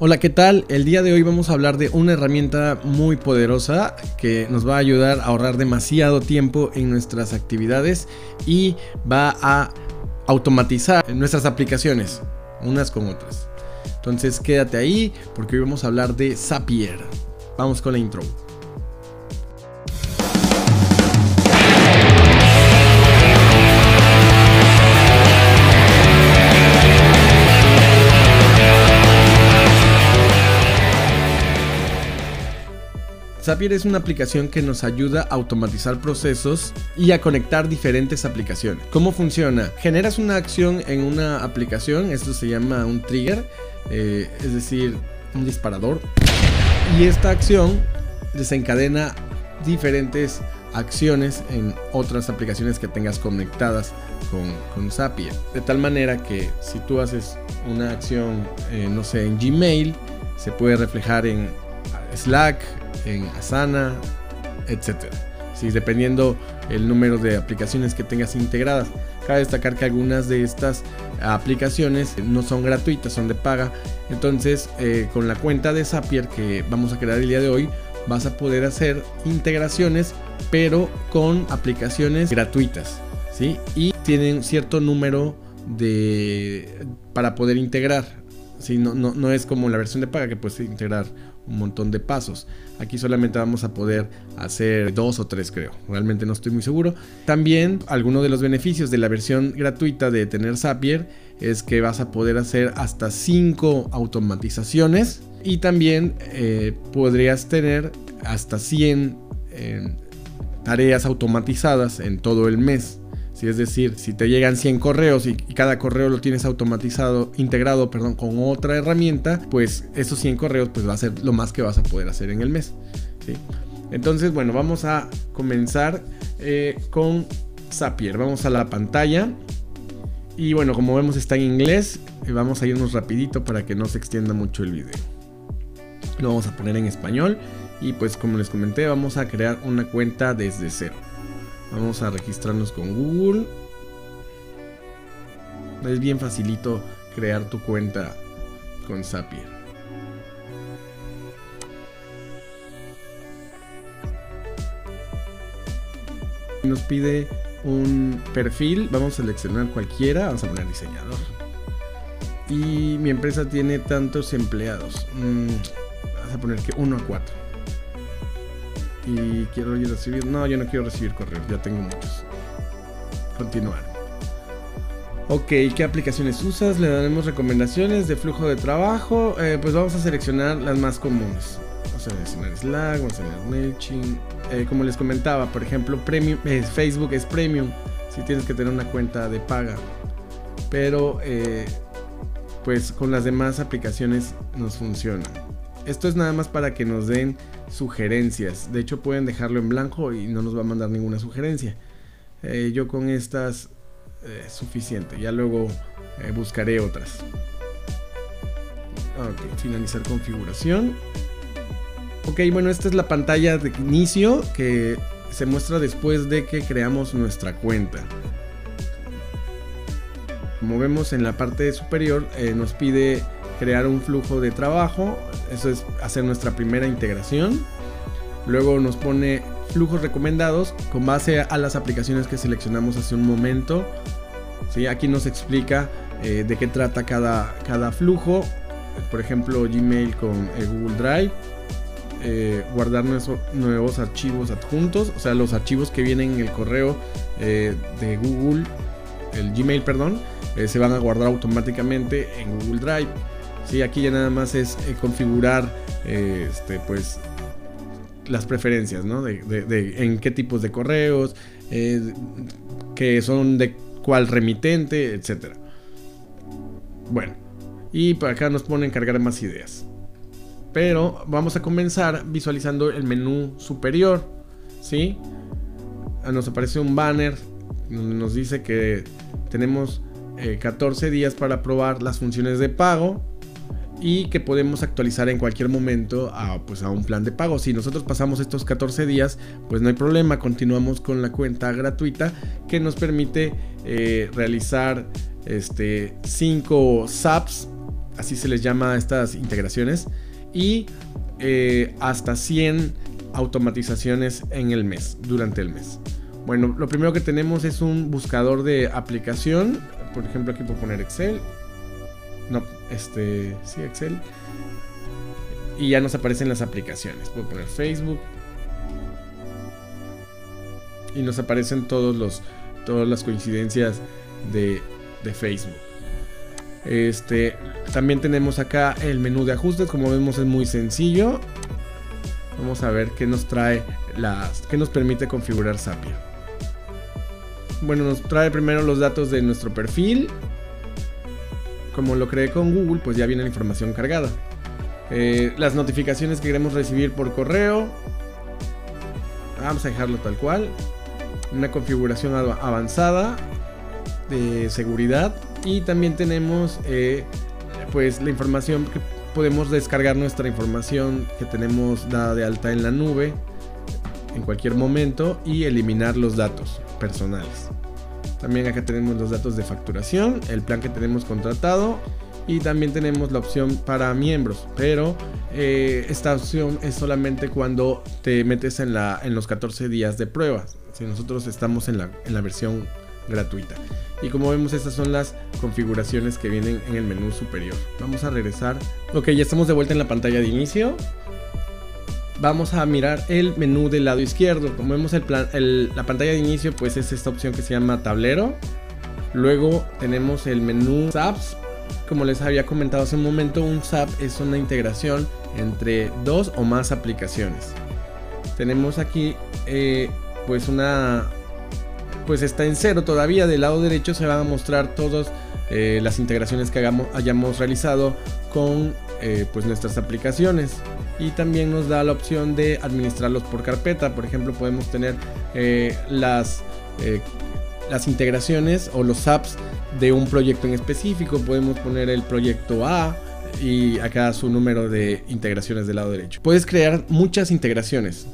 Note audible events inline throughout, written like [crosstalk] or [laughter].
Hola, ¿qué tal? El día de hoy vamos a hablar de una herramienta muy poderosa que nos va a ayudar a ahorrar demasiado tiempo en nuestras actividades y va a automatizar nuestras aplicaciones unas con otras. Entonces quédate ahí porque hoy vamos a hablar de Zapier. Vamos con la intro. Zapier es una aplicación que nos ayuda a automatizar procesos y a conectar diferentes aplicaciones. ¿Cómo funciona? Generas una acción en una aplicación, esto se llama un trigger, eh, es decir, un disparador. Y esta acción desencadena diferentes acciones en otras aplicaciones que tengas conectadas con, Zapier. De tal manera que si tú haces una acción, eh, no sé, en Gmail, se puede reflejar en Slack, en Asana, etc. Sí, dependiendo el número de aplicaciones que tengas integradas. Cabe destacar que algunas de estas aplicaciones no son gratuitas, son de paga. Entonces, eh, con la cuenta de Zapier que vamos a crear el día de hoy, vas a poder hacer integraciones, pero con aplicaciones gratuitas. ¿sí? Y tienen cierto número de para poder integrar. ¿sí? No, no, no es como la versión de paga que puedes integrar un montón de pasos. Aquí solamente vamos a poder hacer dos o tres creo. Realmente no estoy muy seguro. También alguno de los beneficios de la versión gratuita de tener Zapier es que vas a poder hacer hasta cinco automatizaciones y también eh, podrías tener hasta 100 eh, tareas automatizadas en todo el mes es decir, si te llegan 100 correos y, cada correo lo tienes automatizado, integrado, perdón, con otra herramienta, pues esos 100 correos pues va a ser lo más que vas a poder hacer en el mes. Entonces, bueno, vamos a comenzar eh, con Zapier. Vamos a la pantalla. Y bueno, como vemos está en inglés. Vamos a irnos rapidito para que no se extienda mucho el video. Lo vamos a poner en español. Y pues como les comenté, vamos a crear una cuenta desde cero. Vamos a registrarnos con Google. Es bien facilito crear tu cuenta con Zapier. Nos pide un perfil, vamos a seleccionar cualquiera, vamos a poner diseñador. Y mi empresa tiene tantos empleados. Mm, vamos a poner que 1 a 4 y quiero recibir. No, yo no quiero recibir correos, ya tengo muchos. Continuar. Ok, ¿qué aplicaciones usas? Le daremos recomendaciones de flujo de trabajo. Eh, pues vamos a seleccionar las más comunes. Vamos a seleccionar Slack, vamos a seleccionar MailChimp. Eh, como les comentaba, por ejemplo, premium, eh, Facebook es premium. Si tienes que tener una cuenta de paga. Pero, pues con las demás aplicaciones nos funciona. Esto es nada más para que nos den sugerencias. De hecho, pueden dejarlo en blanco y no nos va a mandar ninguna sugerencia. Eh, yo con estas eh, es suficiente. Ya luego eh, buscaré otras. Ok, finalizar configuración. Ok, bueno, esta es la pantalla de inicio que se muestra después de que creamos nuestra cuenta. Como vemos en la parte superior, nos pide crear un flujo de trabajo. Eso es hacer nuestra primera integración. Luego nos pone flujos recomendados con base a las aplicaciones que seleccionamos hace un momento. ¿Sí? Aquí nos explica eh, de qué trata cada, cada flujo. Por ejemplo, Gmail con Google Drive. Eh, guardar nuevos archivos adjuntos, o sea, los archivos que vienen en el correo eh, de Google, el Gmail, perdón, se van a guardar automáticamente en Google Drive. Sí, aquí ya nada más es eh, configurar eh, este, pues, las preferencias, ¿no? De, en qué tipos de correos, eh, que son de cuál remitente, etc. Bueno, y por acá nos ponen cargar más ideas. Pero vamos a comenzar visualizando el menú superior, ¿sí? Ah, nos aparece un banner donde nos dice que tenemos 14 días para probar las funciones de pago y que podemos actualizar en cualquier momento a, pues, a un plan de pago. Si nosotros pasamos estos 14 días, pues no hay problema, continuamos con la cuenta gratuita que nos permite eh, realizar este, 5 SAPs así se les llama a estas integraciones, y eh, hasta 100 automatizaciones en el mes, durante el mes. Bueno, lo primero que tenemos es un buscador de aplicación. Por ejemplo, aquí puedo poner Excel. No, este, sí, Excel. Y ya nos aparecen las aplicaciones. Puedo poner Facebook. Y nos aparecen todos los, todas las coincidencias de, de Facebook. Este, también tenemos acá el menú de ajustes, como vemos es muy sencillo. Vamos a ver qué nos trae las, qué nos permite configurar Zapier. Bueno, nos trae primero los datos de nuestro perfil. Como lo creé con Google, pues ya viene la información cargada. Eh, las notificaciones que queremos recibir por correo. Vamos a dejarlo tal cual. Una configuración avanzada de seguridad y también tenemos eh, pues la información que podemos descargar nuestra información que tenemos dada de alta en la nube en cualquier momento y eliminar los datos personales. También acá tenemos los datos de facturación, el plan que tenemos contratado y también tenemos la opción para miembros, pero eh, esta opción es solamente cuando te metes en, la, en los 14 días de prueba. Si nosotros estamos en la, en la versión gratuita. Y como vemos, estas son las configuraciones que vienen en el menú superior. Vamos a regresar. Ok, ya estamos de vuelta en la pantalla de inicio. Vamos a mirar el menú del lado izquierdo. Como vemos la pantalla de inicio, pues es esta opción que se llama tablero. Luego tenemos el menú SAPs. Como les había comentado hace un momento, un SAP es una integración entre dos o más aplicaciones. Tenemos aquí eh, pues una pues está en cero todavía. Del lado derecho se van a mostrar todas eh, las integraciones que hayamos realizado con eh, pues nuestras aplicaciones. Y también nos da la opción de administrarlos por carpeta. Por ejemplo, podemos tener eh, las, las integraciones o los apps de un proyecto en específico. Podemos poner el proyecto A, y acá su número de integraciones del lado derecho. Puedes crear muchas integraciones,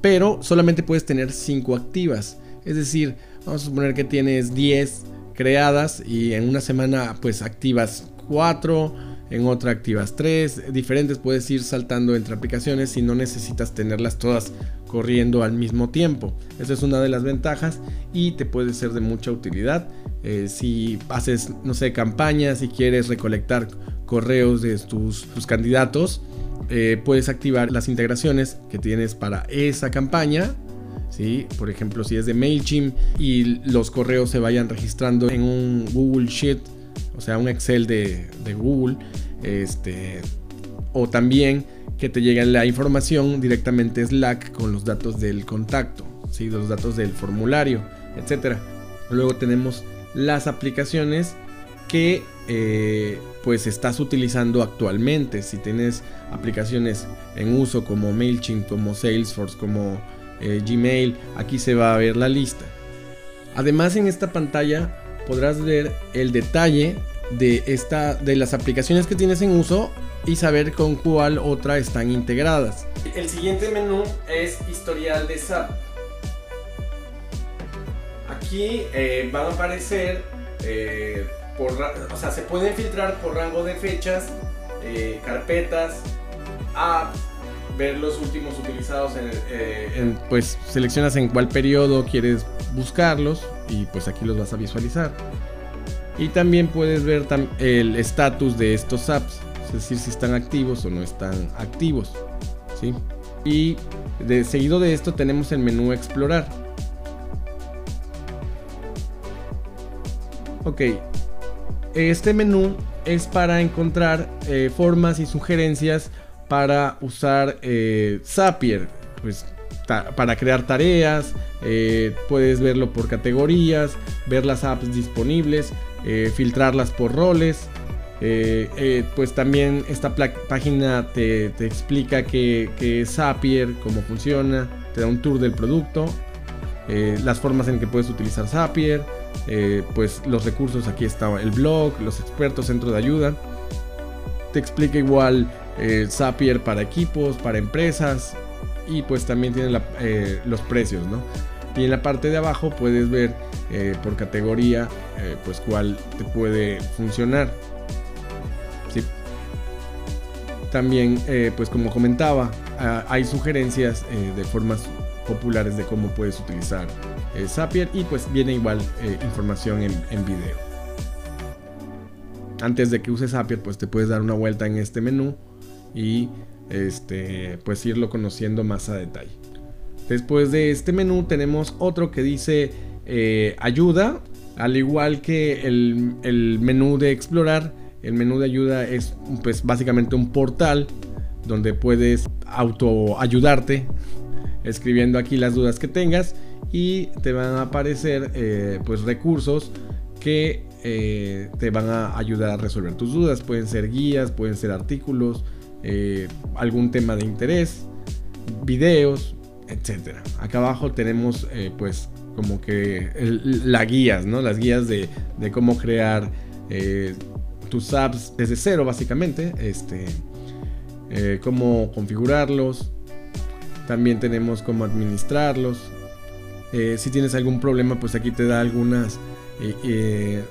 pero solamente puedes tener 5 activas. Es decir, vamos a suponer que tienes 10 creadas y en una semana pues activas 4, en otra activas 3, diferentes puedes ir saltando entre aplicaciones y no necesitas tenerlas todas corriendo al mismo tiempo. Esa es una de las ventajas y te puede ser de mucha utilidad. Eh, si haces, no sé, campañas y quieres recolectar correos de tus, candidatos, eh, puedes activar las integraciones que tienes para esa campaña por ejemplo, si es de MailChimp y los correos se vayan registrando en un Google Sheet, o sea, un Excel de, Google, este, o también que te llegue la información directamente Slack con los datos del contacto, ¿sí? los datos del formulario, etc. Luego tenemos las aplicaciones que eh, pues estás utilizando actualmente. Si tienes aplicaciones en uso como MailChimp, como Salesforce, como eh, Gmail, aquí se va a ver la lista. Además en esta pantalla podrás ver el detalle de, esta, de las aplicaciones que tienes en uso y saber con cuál otra están integradas. El siguiente menú es historial de SAP. Aquí eh, van a aparecer, eh, por, o sea, se pueden filtrar por rango de fechas, carpetas, apps, ver los últimos utilizados eh, en, pues seleccionas en cuál periodo quieres buscarlos y pues aquí los vas a visualizar y también puedes ver el estatus de estos apps es decir si están activos o no están activos ¿sí? y de seguido de esto tenemos el menú explorar ok este menú es para encontrar eh, formas y sugerencias para usar eh, Zapier, pues para crear tareas, eh, puedes verlo por categorías, ver las apps disponibles, eh, filtrarlas por roles. pues también esta página te, explica qué, es Zapier, cómo funciona, te da un tour del producto, las formas en que puedes utilizar Zapier, pues los recursos, aquí está el blog, los expertos, centro de ayuda. Te explica igual eh, Zapier para equipos, para empresas y pues también tiene eh, los precios, ¿no? Y en la parte de abajo puedes ver eh, por categoría pues cuál te puede funcionar. También, eh, pues como comentaba, ah, hay sugerencias eh, de formas populares de cómo puedes utilizar Zapier y pues viene igual información en, en video. Antes de que uses Zapier, pues te puedes dar una vuelta en este menú y este, pues irlo conociendo más a detalle. Después de este menú tenemos otro que dice ayuda, al igual que el, el menú de explorar el menú de ayuda es pues básicamente un portal donde puedes auto ayudarte escribiendo aquí las dudas que tengas y te van a aparecer eh, pues recursos que eh, te van a ayudar a resolver tus dudas. Pueden ser guías, pueden ser artículos, eh, algún tema de interés, videos, etcétera. Acá abajo tenemos pues como que las guías, ¿no? Las guías de, cómo crear tus apps desde cero básicamente, este, eh, cómo configurarlos, también tenemos cómo administrarlos. Eh, si tienes algún problema, pues aquí te da algunas, eh,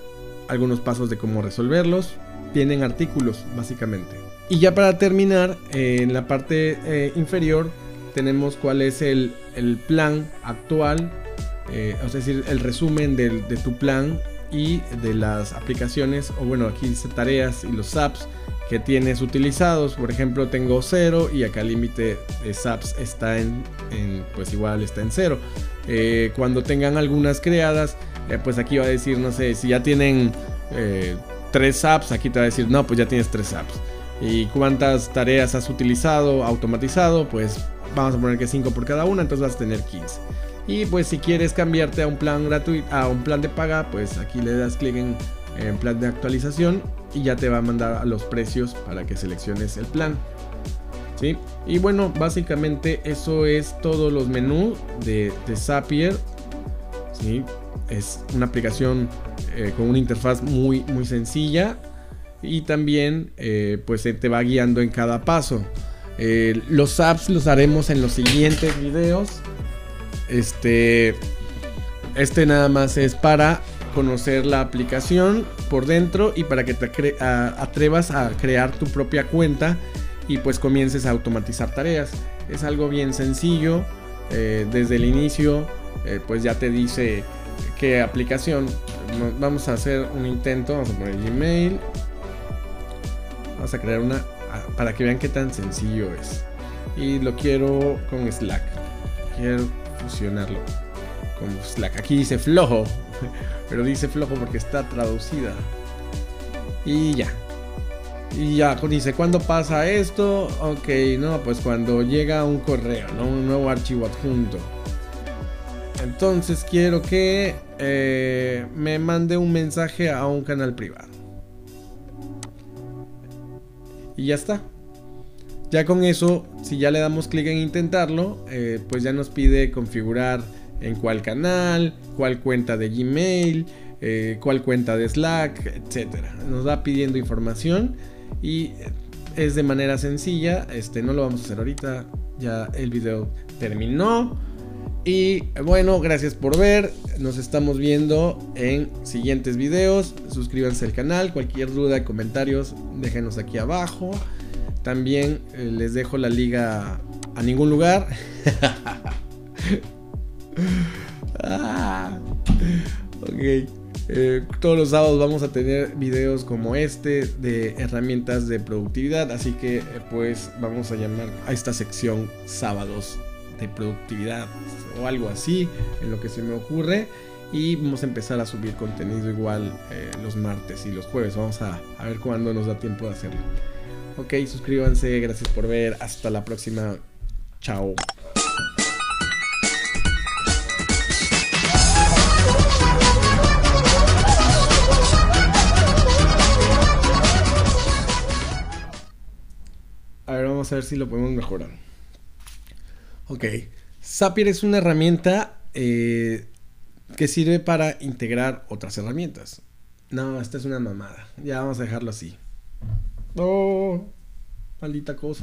algunos pasos de cómo resolverlos. Tienen artículos básicamente. Y ya para terminar, en la parte inferior tenemos cuál es el, plan actual, es decir, el resumen de tu plan y de las aplicaciones, o bueno, aquí dice tareas y los apps que tienes utilizados. Por ejemplo, tengo cero y acá el límite de apps está en, pues igual está en cero. Eh, cuando tengan algunas creadas, eh, pues aquí va a decir, no sé, si ya tienen eh, tres apps, aquí te va a decir, no, pues ya tienes tres apps. Y cuántas tareas has utilizado, automatizado, pues vamos a poner que 5 por cada una, entonces vas a tener 15. Y pues si quieres cambiarte a un plan gratuito, a un plan de paga, pues aquí le das clic en, plan de actualización y ya te va a mandar a los precios para que selecciones el plan. ¿Sí? Y bueno, básicamente eso es todos los menús de, Zapier. ¿Sí? Es una aplicación eh, con una interfaz muy, muy sencilla y también eh, pues te va guiando en cada paso. Eh, los apps los haremos en los siguientes videos. Este, este nada más es para conocer la aplicación por dentro y para que te atrevas a crear tu propia cuenta y pues comiences a automatizar tareas. Es algo bien sencillo. Eh, desde el inicio eh, pues ya te dice qué aplicación. Vamos a hacer un intento. Vamos a poner Gmail. Vamos a crear una para que vean qué tan sencillo es. Y lo quiero con Slack. Quiero fusionarlo con Slack. Aquí dice flojo, [laughs] pero dice flojo porque está traducida. Y ya. Y ya, dice, ¿cuándo pasa esto? Ok, no, pues cuando llega un correo, ¿no? Un nuevo archivo adjunto. Entonces quiero que eh, me mande un mensaje a un canal privado. Y ya está. Ya con eso, si ya le damos clic en intentarlo, eh, pues ya nos pide configurar en cuál canal, cuál cuenta de Gmail, eh, cuál cuenta de Slack, etc. Nos va pidiendo información y es de manera sencilla. Este no lo vamos a hacer ahorita. Ya el video terminó. Y bueno, gracias por ver. Nos estamos viendo en siguientes videos. Suscríbanse al canal. Cualquier duda, comentarios, déjenos aquí abajo. También eh, les dejo la liga a ningún lugar. [laughs] ah, ok. Eh, todos los sábados vamos a tener videos como este de herramientas de productividad. Así que eh, pues vamos a llamar a esta sección sábados de productividad o algo así en lo que se me ocurre. Y vamos a empezar a subir contenido igual los martes y los jueves. Vamos a, a ver cuándo nos da tiempo de hacerlo. Ok, suscríbanse, gracias por ver, hasta la próxima, chao. A ver, vamos a ver si lo podemos mejorar. Ok, Zapier es una herramienta eh, que sirve para integrar otras herramientas. No, esta es una mamada. Ya vamos a dejarlo así. No, maldita cosa.